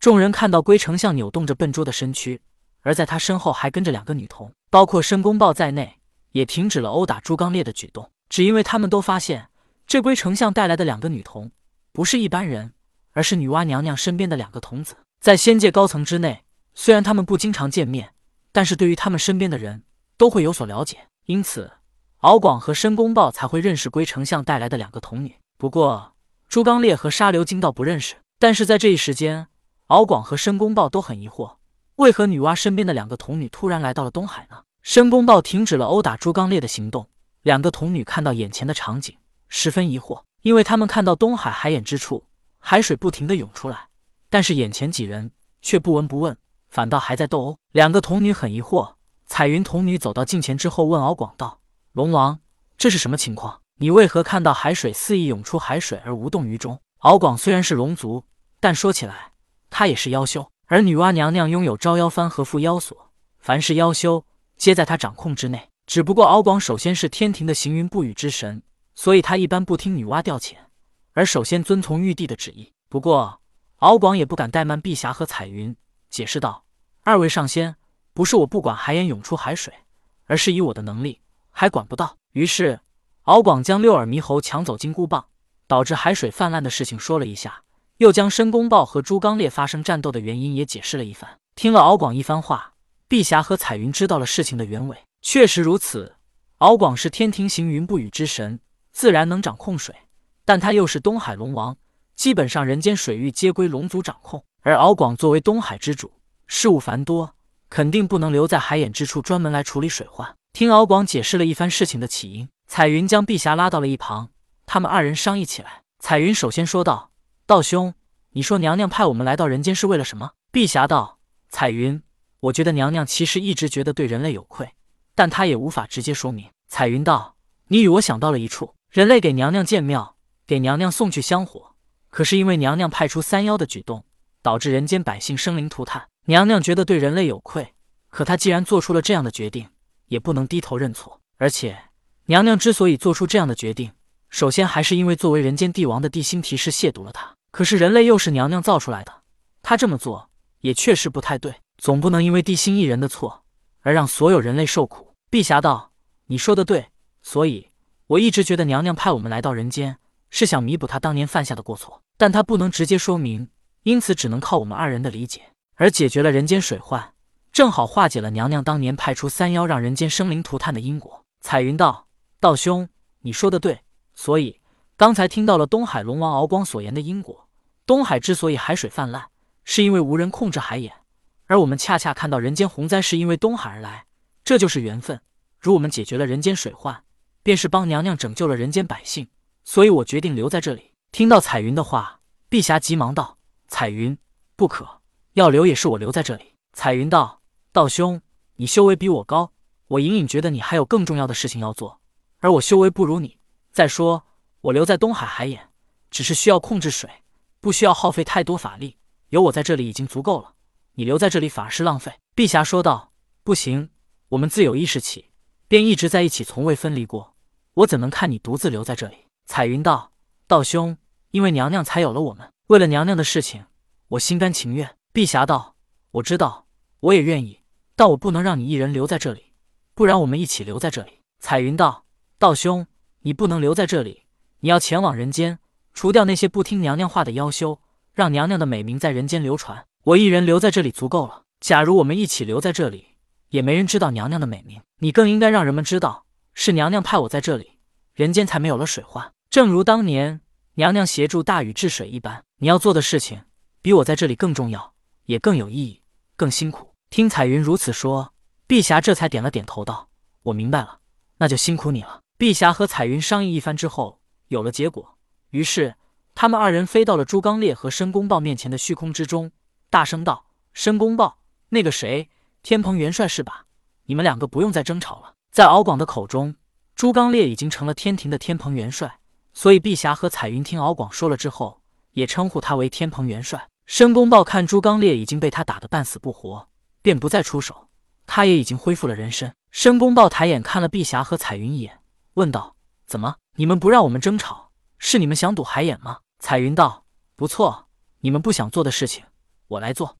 众人看到龟丞相扭动着笨拙的身躯，而在他身后还跟着两个女童，包括申公豹在内，也停止了殴打朱刚烈的举动，只因为他们都发现这龟丞相带来的两个女童不是一般人，而是女娲娘娘身边的两个童子。在仙界高层之内，虽然他们不经常见面，但是对于他们身边的人都会有所了解，因此敖广和申公豹才会认识龟丞相带来的两个童女。不过朱刚烈和沙流金倒不认识，但是在这一时间。敖广和申公豹都很疑惑，为何女娲身边的两个童女突然来到了东海呢？申公豹停止了殴打朱刚烈的行动，两个童女看到眼前的场景，十分疑惑，因为他们看到东海海眼之处，海水不停的涌出来，但是眼前几人却不闻不问，反倒还在斗殴。两个童女很疑惑，彩云童女走到近前之后，问敖广道：“龙王，这是什么情况？你为何看到海水肆意涌出海水而无动于衷？”敖广虽然是龙族，但说起来。他也是妖修，而女娲娘娘拥有招妖幡和缚妖锁，凡是妖修皆在她掌控之内。只不过敖广首先是天庭的行云布雨之神，所以他一般不听女娲调遣，而首先遵从玉帝的旨意。不过敖广也不敢怠慢碧霞和彩云，解释道：“二位上仙，不是我不管海眼涌出海水，而是以我的能力还管不到。”于是敖广将六耳猕猴抢走金箍棒，导致海水泛滥的事情说了一下。又将申公豹和朱刚烈发生战斗的原因也解释了一番。听了敖广一番话，碧霞和彩云知道了事情的原委。确实如此，敖广是天庭行云布雨之神，自然能掌控水，但他又是东海龙王，基本上人间水域皆归龙族掌控。而敖广作为东海之主，事务繁多，肯定不能留在海眼之处专门来处理水患。听敖广解释了一番事情的起因，彩云将碧霞拉到了一旁，他们二人商议起来。彩云首先说道。道兄，你说娘娘派我们来到人间是为了什么？碧霞道：“彩云，我觉得娘娘其实一直觉得对人类有愧，但她也无法直接说明。”彩云道：“你与我想到了一处，人类给娘娘建庙，给娘娘送去香火，可是因为娘娘派出三妖的举动，导致人间百姓生灵涂炭。娘娘觉得对人类有愧，可她既然做出了这样的决定，也不能低头认错。而且，娘娘之所以做出这样的决定，首先还是因为作为人间帝王的地心提示亵渎了她。”可是人类又是娘娘造出来的，她这么做也确实不太对，总不能因为地心一人的错而让所有人类受苦。碧霞道：“你说的对，所以我一直觉得娘娘派我们来到人间是想弥补她当年犯下的过错，但她不能直接说明，因此只能靠我们二人的理解，而解决了人间水患，正好化解了娘娘当年派出三妖让人间生灵涂炭的因果。”彩云道：“道兄，你说的对，所以。”刚才听到了东海龙王敖光所言的因果，东海之所以海水泛滥，是因为无人控制海眼，而我们恰恰看到人间洪灾是因为东海而来，这就是缘分。如我们解决了人间水患，便是帮娘娘拯救了人间百姓，所以我决定留在这里。听到彩云的话，碧霞急忙道：“彩云，不可，要留也是我留在这里。”彩云道：“道兄，你修为比我高，我隐隐觉得你还有更重要的事情要做，而我修为不如你。再说。”我留在东海海眼，只是需要控制水，不需要耗费太多法力。有我在这里已经足够了。你留在这里反而是浪费。”碧霞说道。“不行，我们自有意识起，便一直在一起，从未分离过。我怎能看你独自留在这里？”彩云道：“道兄，因为娘娘才有了我们，为了娘娘的事情，我心甘情愿。”碧霞道：“我知道，我也愿意，但我不能让你一人留在这里，不然我们一起留在这里。”彩云道：“道兄，你不能留在这里。”你要前往人间，除掉那些不听娘娘话的妖修，让娘娘的美名在人间流传。我一人留在这里足够了。假如我们一起留在这里，也没人知道娘娘的美名。你更应该让人们知道，是娘娘派我在这里，人间才没有了水患。正如当年娘娘协助大禹治水一般，你要做的事情比我在这里更重要，也更有意义，更辛苦。听彩云如此说，碧霞这才点了点头，道：“我明白了，那就辛苦你了。”碧霞和彩云商议一番之后。有了结果，于是他们二人飞到了朱刚烈和申公豹面前的虚空之中，大声道：“申公豹，那个谁，天蓬元帅是吧？你们两个不用再争吵了。”在敖广的口中，朱刚烈已经成了天庭的天蓬元帅，所以碧霞和彩云听敖广说了之后，也称呼他为天蓬元帅。申公豹看朱刚烈已经被他打得半死不活，便不再出手，他也已经恢复了人身。申公豹抬眼看了碧霞和彩云一眼，问道：“怎么？”你们不让我们争吵，是你们想赌海眼吗？彩云道：“不错，你们不想做的事情，我来做。